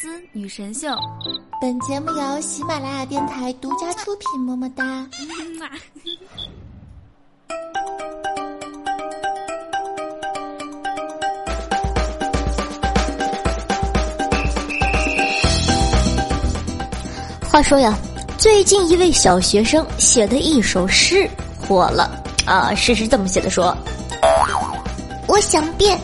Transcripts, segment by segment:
思女神秀，本节目由喜马拉雅电台独家出品，么么哒。话说呀，最近一位小学生写的一首诗火了啊！诗是这么写的：说，我想变，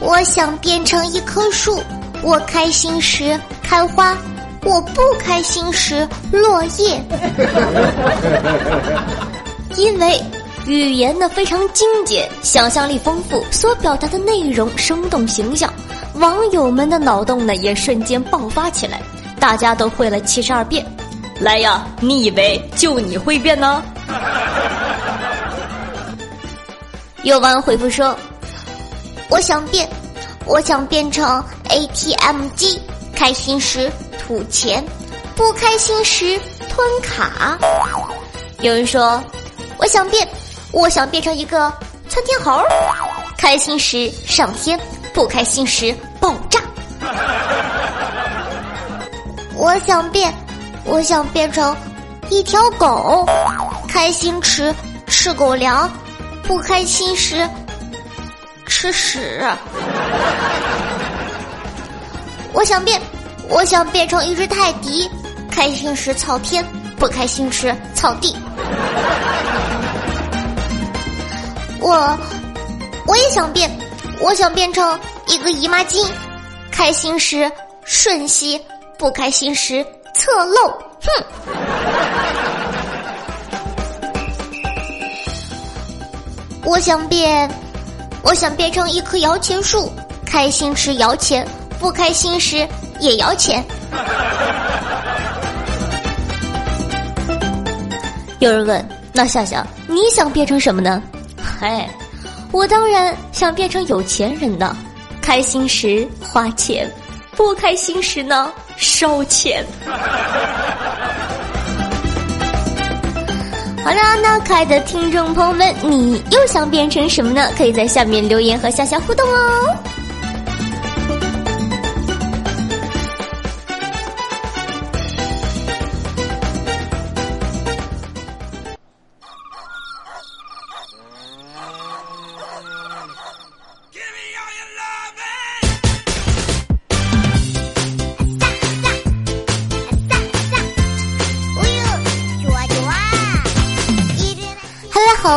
我想变成一棵树。我开心时开花，我不开心时落叶。因为语言呢非常精简，想象力丰富，所表达的内容生动形象，网友们的脑洞呢也瞬间爆发起来。大家都会了七十二变，来呀！你以为就你会变呢？有网友回复说：“我想变，我想变成 ATM 机，开心时吐钱，不开心时吞卡。”有人说：“我想变，我想变成一个窜天猴，开心时上天，不开心时爆炸。”我想变，我想变成一条狗，开心时吃狗粮，不开心时吃屎。我想变，我想变成一只泰迪，开心时操天，不开心时操地。我我也想变，我想变成一个姨妈巾，开心时瞬息。不开心时侧漏，哼！我想变，我想变成一棵摇钱树，开心时摇钱，不开心时也摇钱。有人问：那夏夏，你想变成什么呢？嗨，我当然想变成有钱人呢，开心时花钱，不开心时呢？烧钱。好了，那可爱的听众朋友们，你又想变成什么呢？可以在下面留言和夏夏互动哦。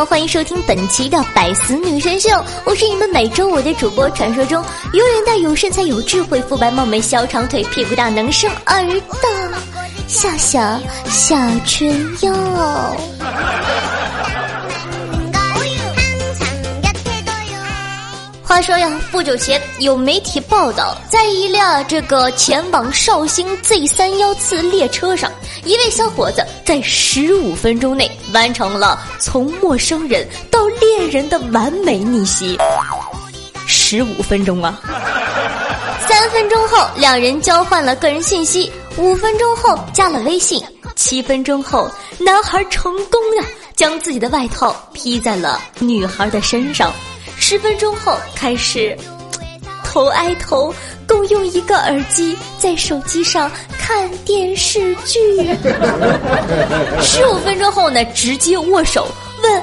欢迎收听本期的百思女神秀，我是你们每周五的主播，传说中有脸蛋、有身材、有智慧、肤白貌美、小长腿、屁股大、能生儿的夏夏夏春瑶。话说呀，不久前有媒体报道，在一辆这个前往绍兴 Z 三幺次列车上，一位小伙子在十五分钟内完成了从陌生人到恋人的完美逆袭。十五分钟啊！三分钟后，两人交换了个人信息；五分钟后，加了微信；七分钟后，男孩成功的将自己的外套披在了女孩的身上。十分钟后开始，头挨头共用一个耳机，在手机上看电视剧。十五分钟后呢，直接握手，问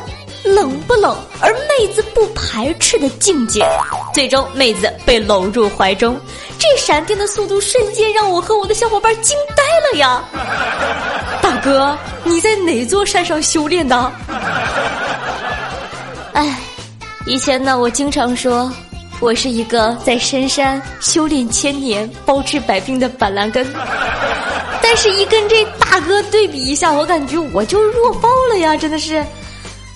冷不冷，而妹子不排斥的境界。最终，妹子被搂入怀中。这闪电的速度瞬间让我和我的小伙伴惊呆了呀！大哥，你在哪座山上修炼的？哎。以前呢，我经常说，我是一个在深山修炼千年、包治百病的板蓝根。但是，一跟这大哥对比一下，我感觉我就弱爆了呀！真的是，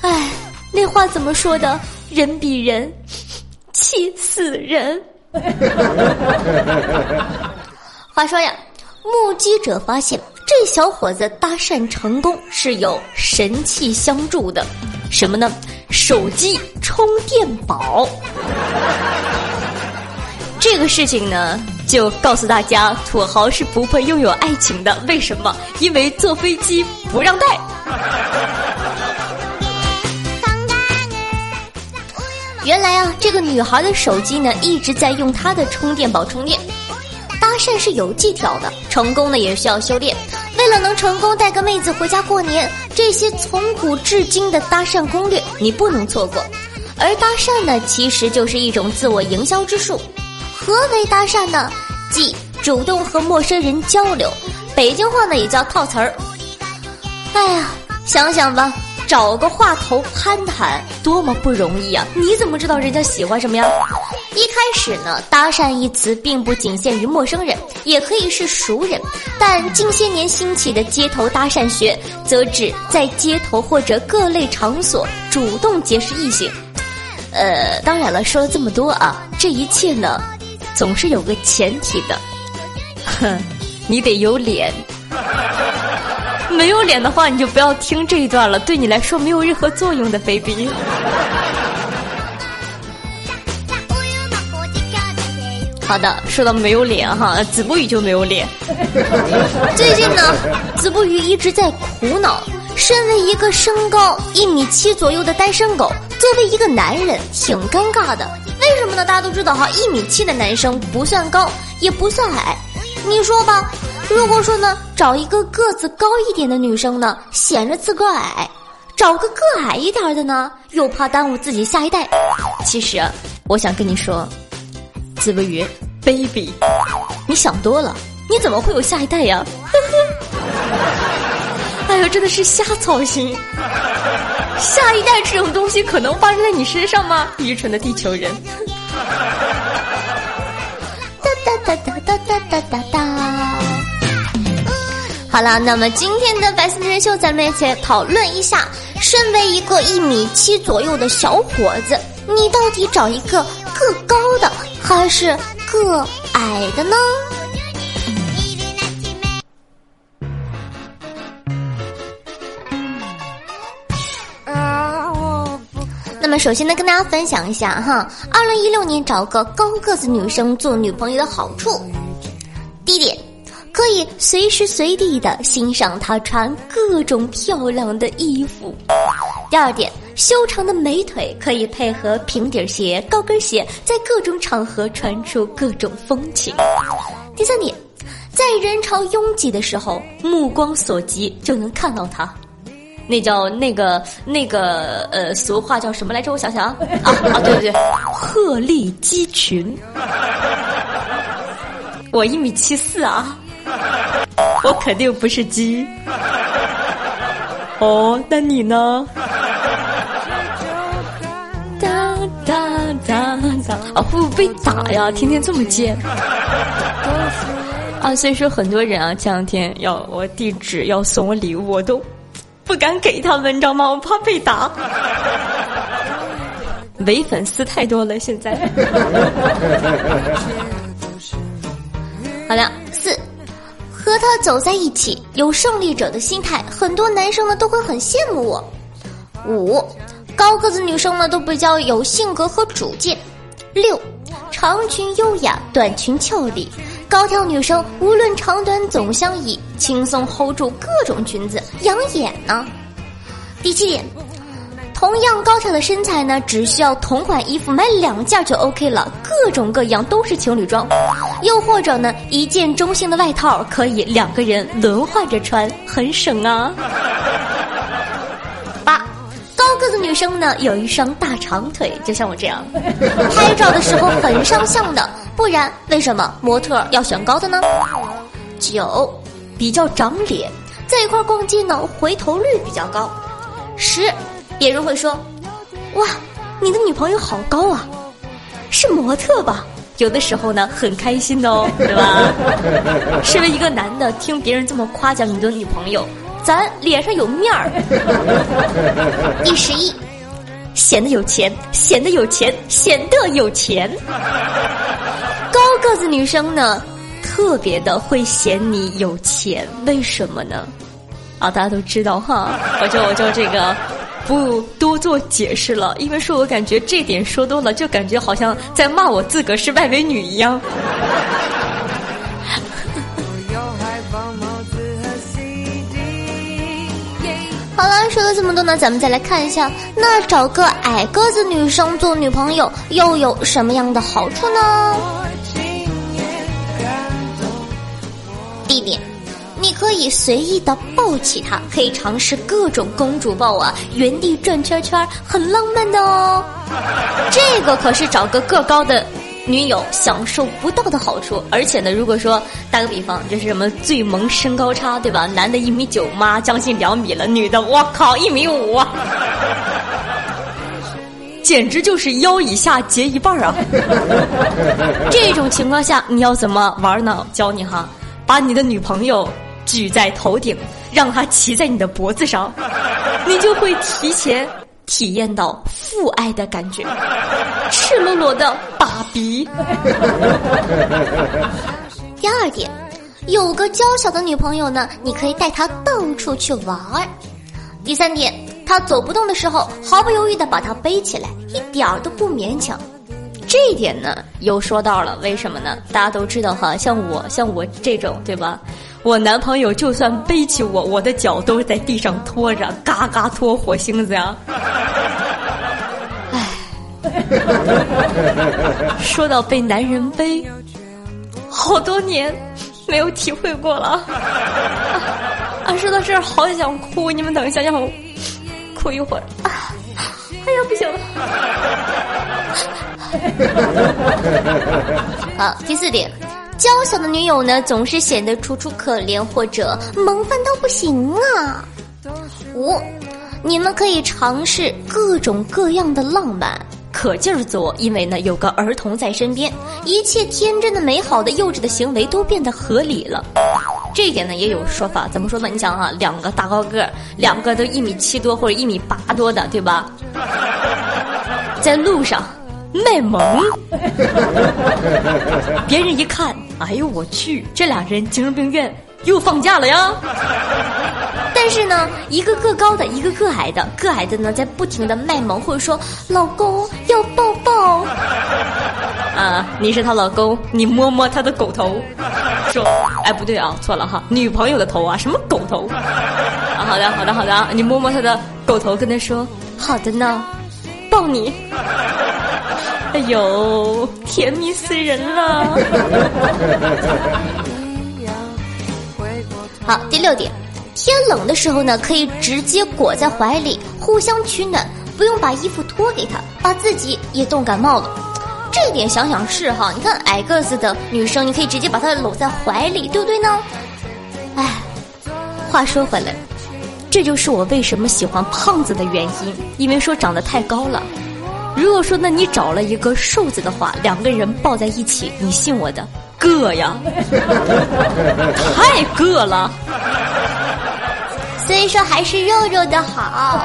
哎，那话怎么说的？人比人气死人。话说呀，目击者发现这小伙子搭讪成功是有神器相助的，什么呢？手机充电宝，这个事情呢，就告诉大家，土豪是不配拥有爱情的。为什么？因为坐飞机不让带。原来啊，这个女孩的手机呢，一直在用她的充电宝充电。搭讪是有技巧的，成功呢也需要修炼。为了能成功带个妹子回家过年，这些从古至今的搭讪攻略你不能错过。而搭讪呢，其实就是一种自我营销之术。何为搭讪呢？即主动和陌生人交流，北京话呢也叫套词儿。哎呀，想想吧。找个话头攀谈多么不容易啊！你怎么知道人家喜欢什么呀？一开始呢，搭讪一词并不仅限于陌生人，也可以是熟人。但近些年兴起的街头搭讪学，则指在街头或者各类场所主动结识异性。呃，当然了，说了这么多啊，这一切呢，总是有个前提的，哼，你得有脸。没有脸的话，你就不要听这一段了，对你来说没有任何作用的，baby。好的，说到没有脸哈，子不语就没有脸。最近呢，子不语一直在苦恼，身为一个身高一米七左右的单身狗，作为一个男人挺尴尬的。为什么呢？大家都知道哈，一米七的男生不算高，也不算矮，你说吧。如果说呢，找一个个子高一点的女生呢，显着自个矮；找个个矮一点的呢，又怕耽误自己下一代。其实，我想跟你说，子不语，baby，你想多了，你怎么会有下一代呀？哎呦，真的是瞎操心！下一代这种东西可能发生在你身上吗？愚蠢的地球人！哒哒哒哒哒哒哒哒。好了，那么今天的白色真人秀，咱们一起来讨论一下：身为一个一米七左右的小伙子，你到底找一个个高的还是个矮的呢？那么首先呢，跟大家分享一下哈，二零一六年找个高个子女生做女朋友的好处。第一点。可以随时随地的欣赏她穿各种漂亮的衣服。第二点，修长的美腿可以配合平底鞋、高跟鞋，在各种场合穿出各种风情。第三点，在人潮拥挤的时候，目光所及就能看到她。那叫那个那个呃，俗话叫什么来着？我想想啊啊啊！对对对，鹤立鸡群。我一米七四啊。我肯定不是鸡。哦，那你呢？哒哒哒哒！啊，会不会被打呀？天天这么贱。啊，所以说很多人啊，前两天要我地址要送我礼物，我都不敢给他们，你知道吗？我怕被打。伪粉丝太多了，现在。好了，四。和他走在一起，有胜利者的心态，很多男生呢都会很羡慕我。五，高个子女生呢都比较有性格和主见。六，长裙优雅，短裙俏丽，高挑女生无论长短总相宜，轻松 hold 住各种裙子，养眼呢。第七点。同样高挑的身材呢，只需要同款衣服买两件就 OK 了，各种各样都是情侣装，又或者呢，一件中性的外套可以两个人轮换着穿，很省啊。八，高个子女生呢有一双大长腿，就像我这样，拍照的时候很上相的，不然为什么模特要选高的呢？九，比较长脸，在一块逛街呢，回头率比较高。十。别人会说：“哇，你的女朋友好高啊，是模特吧？”有的时候呢，很开心的哦，对吧？身为一个男的，听别人这么夸奖你的女朋友，咱脸上有面儿。第十一，显得有钱，显得有钱，显得有钱。高个子女生呢，特别的会显你有钱，为什么呢？啊，大家都知道哈，我就我就这个。不多做解释了，因为说我感觉这点说多了，就感觉好像在骂我自个是外围女一样。好了，说了这么多呢，咱们再来看一下，那找个矮个子女生做女朋友又有什么样的好处呢？可以随意的抱起它，可以尝试各种公主抱啊，原地转圈圈，很浪漫的哦。这个可是找个个高的女友享受不到的好处。而且呢，如果说打个比方，这是什么最萌身高差，对吧？男的一米九妈，将近两米了；女的，我靠，一米五，简直就是腰以下截一半啊！这种情况下，你要怎么玩呢？教你哈，把你的女朋友。举在头顶，让他骑在你的脖子上，你就会提前体验到父爱的感觉，赤裸裸的爸比。第二点，有个娇小的女朋友呢，你可以带她到处去玩儿。第三点，她走不动的时候，毫不犹豫的把她背起来，一点儿都不勉强。这一点呢，又说到了为什么呢？大家都知道哈，像我像我这种，对吧？我男朋友就算背起我，我的脚都在地上拖着，嘎嘎拖火星子呀！唉，说到被男人背，好多年没有体会过了。啊，说到这儿好想哭，你们等一下，让我哭一会儿。啊，哎呀，不行了。好，第四点。娇小的女友呢，总是显得楚楚可怜或者萌翻到不行啊。五，你们可以尝试各种各样的浪漫，可劲儿做，因为呢有个儿童在身边，一切天真的、美好的、幼稚的行为都变得合理了。这一点呢也有说法，怎么说呢？你想啊，两个大高个，两个都一米七多或者一米八多的，对吧？在路上。卖萌，别人一看，哎呦我去，这俩人精神病院又放假了呀！但是呢，一个个高的，一个个矮的，个矮的呢在不停的卖萌，或者说老公要抱抱。啊，你是他老公，你摸摸他的狗头，说，哎不对啊，错了哈，女朋友的头啊，什么狗头？啊，好的好的好的，你摸摸他的狗头，跟他说，好的呢，抱你。哎呦，甜蜜死人了！好，第六点，天冷的时候呢，可以直接裹在怀里，互相取暖，不用把衣服脱给他，把自己也冻感冒了。这点想想是哈，你看矮个子的女生，你可以直接把她搂在怀里，对不对呢？哎，话说回来，这就是我为什么喜欢胖子的原因，因为说长得太高了。如果说，那你找了一个瘦子的话，两个人抱在一起，你信我的，硌呀，太硌了。所以说，还是肉肉的好。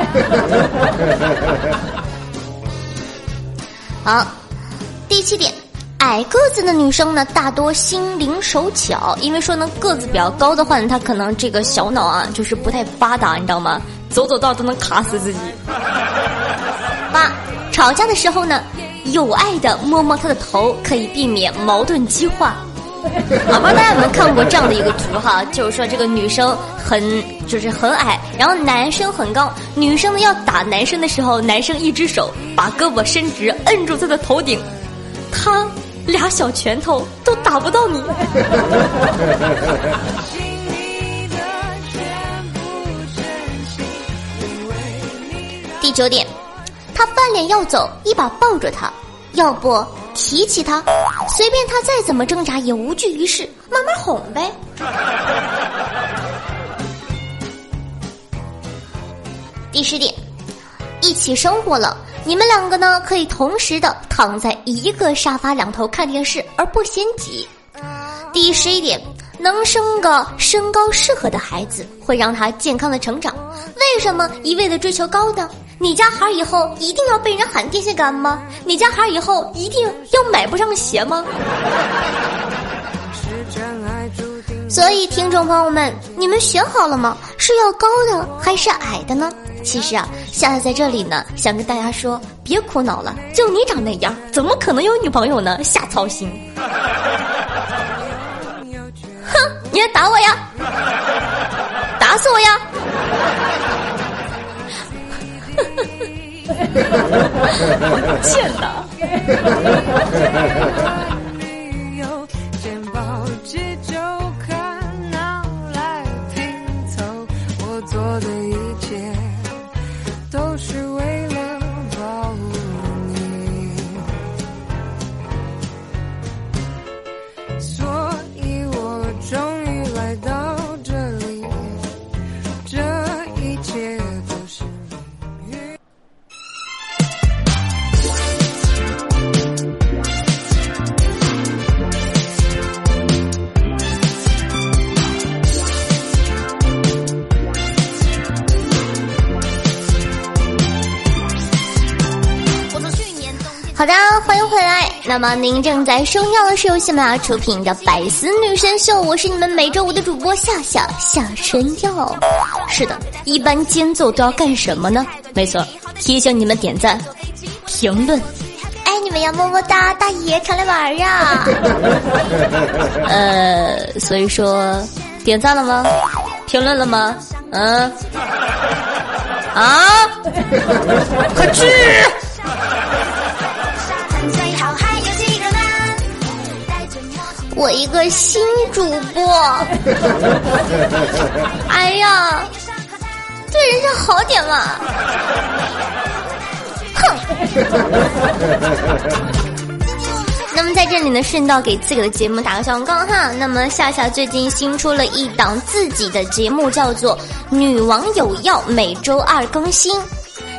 好，第七点，矮个子的女生呢，大多心灵手巧，因为说呢，个子比较高的话呢，她可能这个小脑啊，就是不太发达，你知道吗？走走道都能卡死自己。八。吵架的时候呢，有爱的摸摸他的头，可以避免矛盾激化。好吧，大家有没有看过这样的一个图哈？就是说这个女生很就是很矮，然后男生很高，女生呢要打男生的时候，男生一只手把胳膊伸直，摁住他的头顶，他俩小拳头都打不到你。第九点。他翻脸要走，一把抱着他，要不提起他，随便他再怎么挣扎也无济于事，慢慢哄呗。第十点，一起生活了，你们两个呢可以同时的躺在一个沙发两头看电视而不嫌挤。第十一点，能生个身高适合的孩子，会让他健康的成长。为什么一味的追求高的？你家孩儿以后一定要被人喊电线杆吗？你家孩儿以后一定要买不上鞋吗？所以，听众朋友们，你们选好了吗？是要高的还是矮的呢？其实啊，夏夏在这里呢，想跟大家说，别苦恼了，就你长那样，怎么可能有女朋友呢？瞎操心！哼，你来打我呀？打死我呀！我贱呐！那么您正在收听的是由喜马拉雅出品的《百思女神秀》，我是你们每周五的主播夏夏夏春耀。是的，一般间奏都要干什么呢？没错，提醒你们点赞、评论。哎你们要，么么哒，大爷常来玩呀。呃，所以说，点赞了吗？评论了吗？嗯。啊！快去！个新主播，哎呀，对人家好点嘛！哼！那么在这里呢，顺道给自己的节目打个小广告哈。那么夏夏最近新出了一档自己的节目，叫做《女王有药》，每周二更新。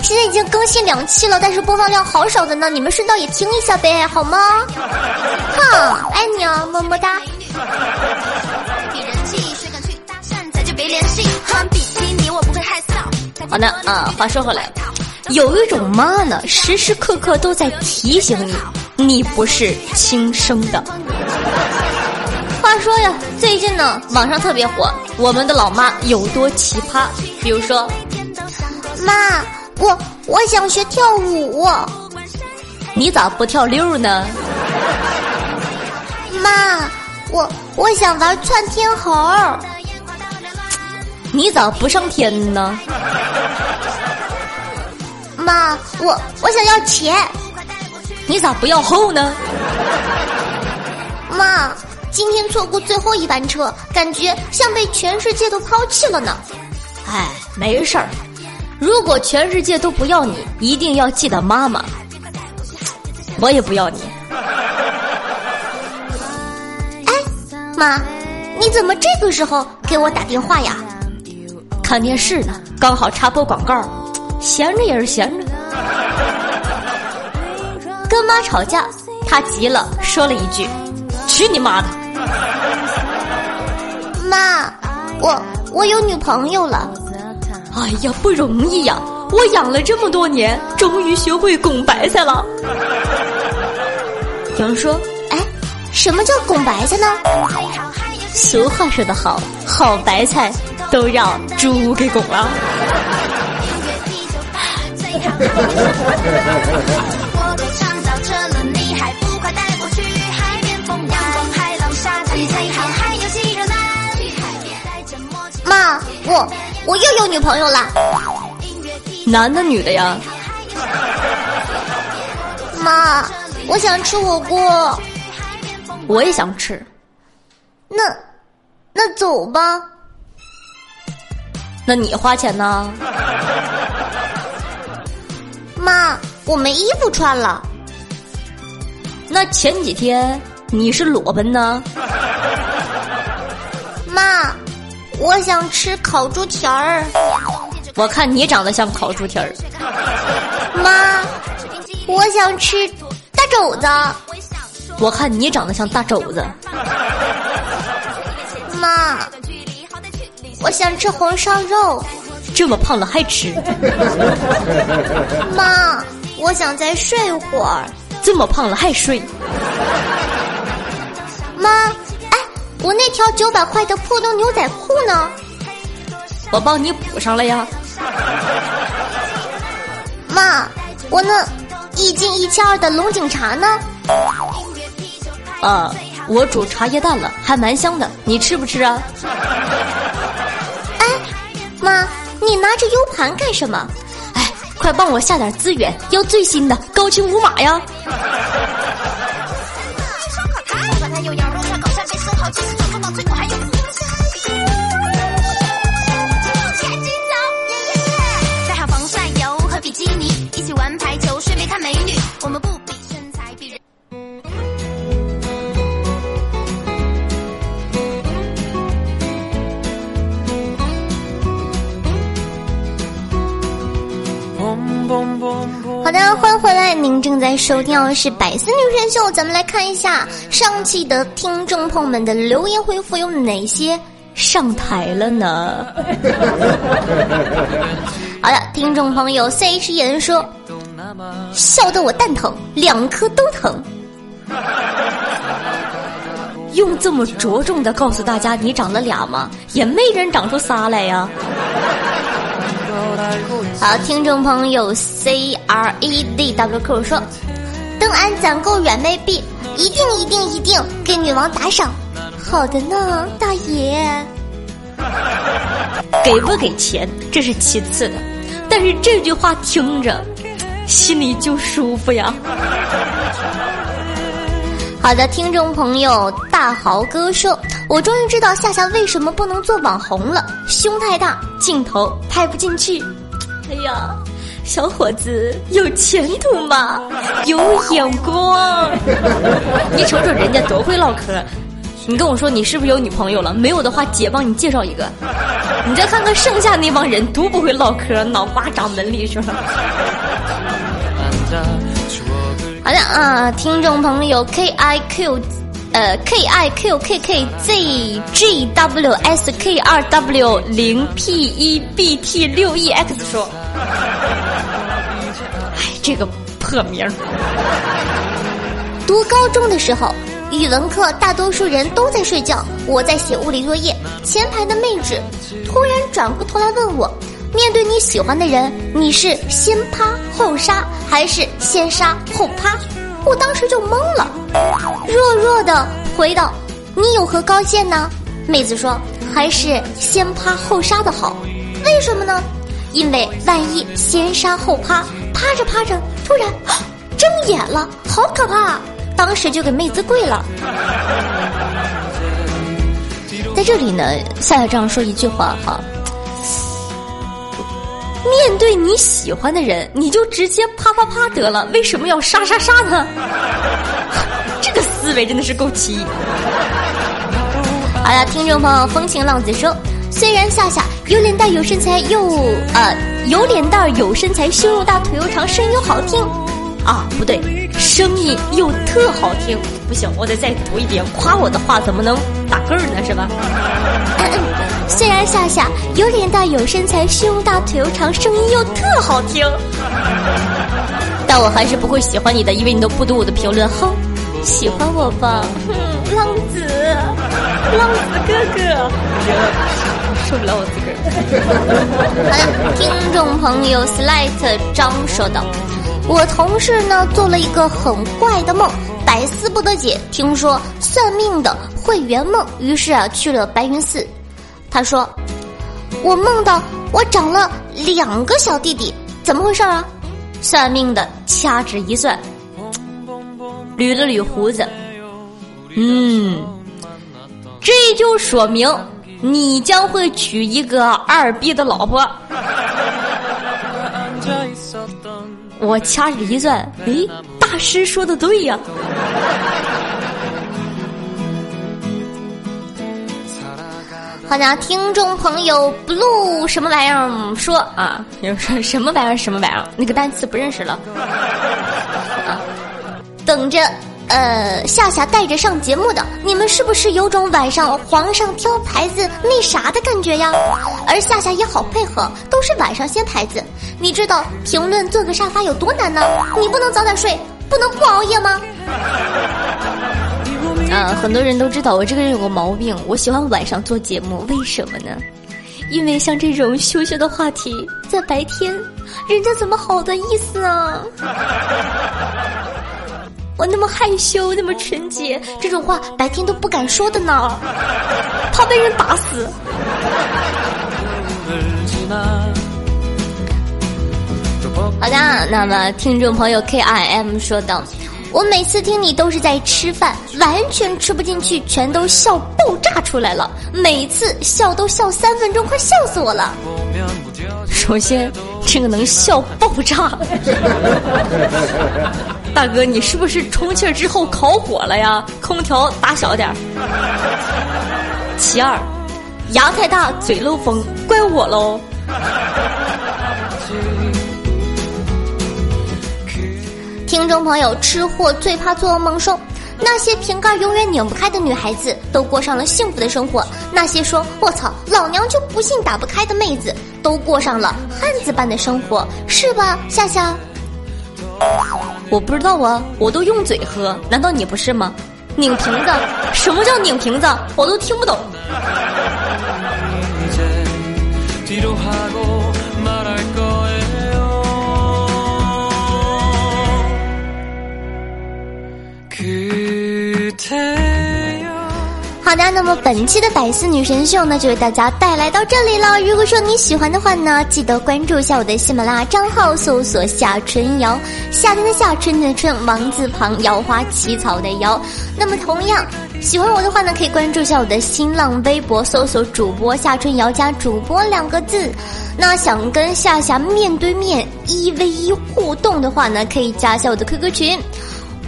现在已经更新两期了，但是播放量好少的呢。你们顺道也听一下呗，好吗？哼，爱你啊，么么哒。好的啊，话说回来，有一种妈呢，时时刻刻都在提醒你。你不是亲生的。话说呀，最近呢，网上特别火，我们的老妈有多奇葩？比如说，妈，我我想学跳舞，你咋不跳六呢？妈，我我想玩窜天猴，你咋不上天呢？妈，我我想要钱。你咋不要后呢？妈，今天错过最后一班车，感觉像被全世界都抛弃了呢。哎，没事儿，如果全世界都不要你，一定要记得妈妈。我也不要你。哎，妈，你怎么这个时候给我打电话呀？看电视呢，刚好插播广告，闲着也是闲着。跟妈吵架，他急了，说了一句：“去你妈的！”妈，我我有女朋友了。哎呀，不容易呀！我养了这么多年，终于学会拱白菜了。有人说：“哎，什么叫拱白菜呢？”俗话说得好，好白菜都让猪给拱了。妈，我我又有女朋友了，男的女的呀？妈，我想吃火锅，我也想吃，那那走吧，那你花钱呢？妈，我没衣服穿了，那前几天你是裸奔呢？妈。我想吃烤猪蹄儿，我看你长得像烤猪蹄儿。妈，我想吃大肘子，我看你长得像大肘子。妈，我想吃红烧肉，这么胖了还吃？妈，我想再睡会儿，这么胖了还睡？妈。哎我那条九百块的破洞牛仔裤呢？我帮你补上了呀。妈，我那一斤一千二的龙井茶呢？啊，我煮茶叶蛋了，还蛮香的，你吃不吃啊？哎，妈，你拿着 U 盘干什么？哎，快帮我下点资源，要最新的高清无码呀。在收听的是《百思女神秀》，咱们来看一下上期的听众朋友们的留言回复有哪些上台了呢？好的，听众朋友 C H 言说：“笑得我蛋疼，两颗都疼。用这么着重的告诉大家你长了俩吗？也没人长出仨来呀。好，听众朋友 C R E D W Q 说，等俺攒够软妹币，一定一定一定给女王打赏。好的呢，大爷。给不给钱这是其次的，但是这句话听着，心里就舒服呀。好的，听众朋友大豪哥说：“我终于知道夏夏为什么不能做网红了，胸太大，镜头拍不进去。”哎呀，小伙子有前途吗？有眼光。你瞅瞅人家多会唠嗑，你跟我说你是不是有女朋友了？没有的话，姐帮你介绍一个。你再看看剩下那帮人，都不会唠嗑，脑瓜长门里去了？好的啊，听众朋友 K I Q，呃 K I Q K K Z G W S K 二 W 零 P 一 B T 六 E X 说，哎，这个破名儿。读高中的时候，语文课大多数人都在睡觉，我在写物理作业，前排的妹纸突然转过头来问我。面对你喜欢的人，你是先趴后杀还是先杀后趴？我当时就懵了，弱弱的回道：“你有何高见呢？”妹子说：“还是先趴后杀的好。”为什么呢？因为万一先杀后趴，趴着趴着突然睁眼了，好可怕！当时就给妹子跪了。在这里呢，夏夏这样说一句话哈。面对你喜欢的人，你就直接啪啪啪得了，为什么要杀杀杀呢？这个思维真的是够奇异。好了，听众朋友，风情浪子说，虽然夏夏有脸蛋有身材又呃有脸蛋有身材，胸又大腿又长，声音又好听啊，不对，声音又特好听，不行，我得再读一遍，夸我的话怎么能打个呢？是吧？虽然夏夏有脸蛋有身材，胸大腿又长，声音又特好听，但我还是不会喜欢你的，因为你都不读我的评论。哼，喜欢我吧，浪子，浪子哥哥，受不了我自个儿。好了，听众朋友，Slight 张说道：“我同事呢做了一个很怪的梦，百思不得解。听说算命的会圆梦，于是啊去了白云寺。”他说：“我梦到我长了两个小弟弟，怎么回事啊？”算命的掐指一算，捋了捋胡子，嗯，这就说明你将会娶一个二逼的老婆。我掐指一算，诶，大师说的对呀。好的，听众朋友，blue 什么玩意儿说啊？有说什么玩意儿？什么玩意儿？那个单词不认识了。啊，等着，呃，夏夏带着上节目的，你们是不是有种晚上皇上挑牌子那啥的感觉呀？而夏夏也好配合，都是晚上掀牌子。你知道评论坐个沙发有多难呢？你不能早点睡，不能不熬夜吗？啊，很多人都知道我这个人有个毛病，我喜欢晚上做节目，为什么呢？因为像这种羞羞的话题，在白天，人家怎么好的意思啊？我那么害羞，那么纯洁，这种话白天都不敢说的呢，怕被人打死。好的，那么听众朋友 K I M 说道。我每次听你都是在吃饭，完全吃不进去，全都笑爆炸出来了。每次笑都笑三分钟，快笑死我了。首先，这个能笑爆炸，大哥，你是不是充气之后烤火了呀？空调打小点儿。其二，牙太大嘴漏风，怪我喽。听众朋友，吃货最怕做噩梦说，那些瓶盖永远拧不开的女孩子都过上了幸福的生活；那些说“我操，老娘就不信打不开”的妹子都过上了汉子般的生活，是吧？夏夏，我不知道啊，我都用嘴喝，难道你不是吗？拧瓶子，什么叫拧瓶子？我都听不懂。好的，那么本期的百思女神秀呢，就为大家带来到这里了。如果说你喜欢的话呢，记得关注一下我的喜马拉雅账号，搜索夏春瑶，夏天的夏，春天的春，王字旁，瑶花起草的瑶。那么同样喜欢我的话呢，可以关注一下我的新浪微博，搜索主播夏春瑶加主播两个字。那想跟夏夏面对面一 v 一互动的话呢，可以加一下我的 QQ 群。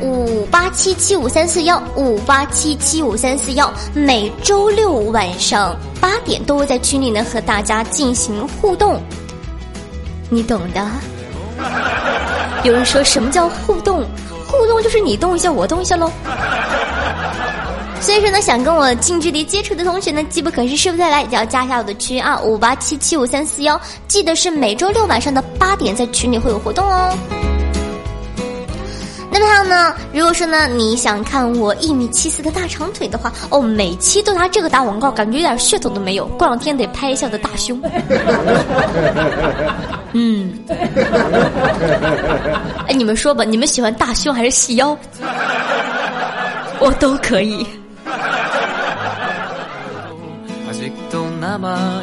五八七七五三四幺，五八七七五三四幺，每周六晚上八点都会在群里呢和大家进行互动，你懂的。有人说什么叫互动？互动就是你动一下，我动一下喽。所以说呢，想跟我近距离接触的同学呢，机不可失，失不再来，就要加一下我的群啊，五八七七五三四幺，记得是每周六晚上的八点在群里会有活动哦。如果说呢，你想看我一米七四的大长腿的话，哦，每期都拿这个打广告，感觉一点噱头都没有。过两天得拍一下我的大胸。嗯。哎，你们说吧，你们喜欢大胸还是细腰？我都可以。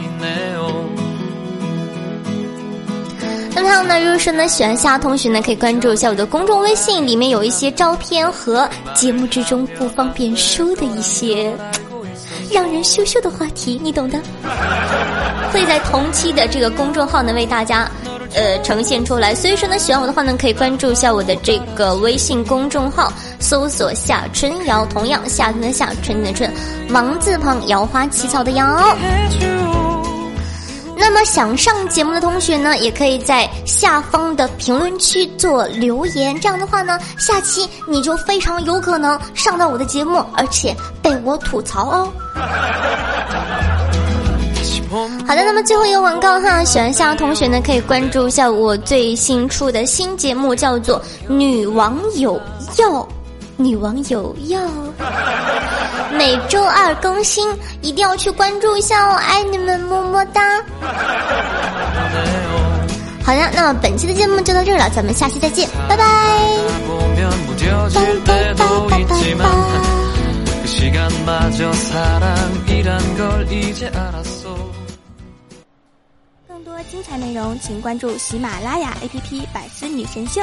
那么呢，如果说呢喜欢夏同学呢，可以关注一下我的公众微信，里面有一些照片和节目之中不方便说的一些让人羞羞的话题，你懂的。会在同期的这个公众号呢为大家呃呈现出来。所以说呢，喜欢我的话呢，可以关注一下我的这个微信公众号，搜索夏春瑶，同样夏天的夏，春天的春，王字旁，瑶花起草的瑶。想上节目的同学呢，也可以在下方的评论区做留言。这样的话呢，下期你就非常有可能上到我的节目，而且被我吐槽哦。好的，那么最后一个广告哈，喜欢夏的同学呢，可以关注一下我最新出的新节目，叫做《女网友要》。女网友要每周二更新，一定要去关注一下哦！爱你们，么么哒。好的，那么本期的节目就到这儿了，咱们下期再见，拜拜。拜拜拜拜拜。更多精彩内容，请关注喜马拉雅 APP《百思女神秀》。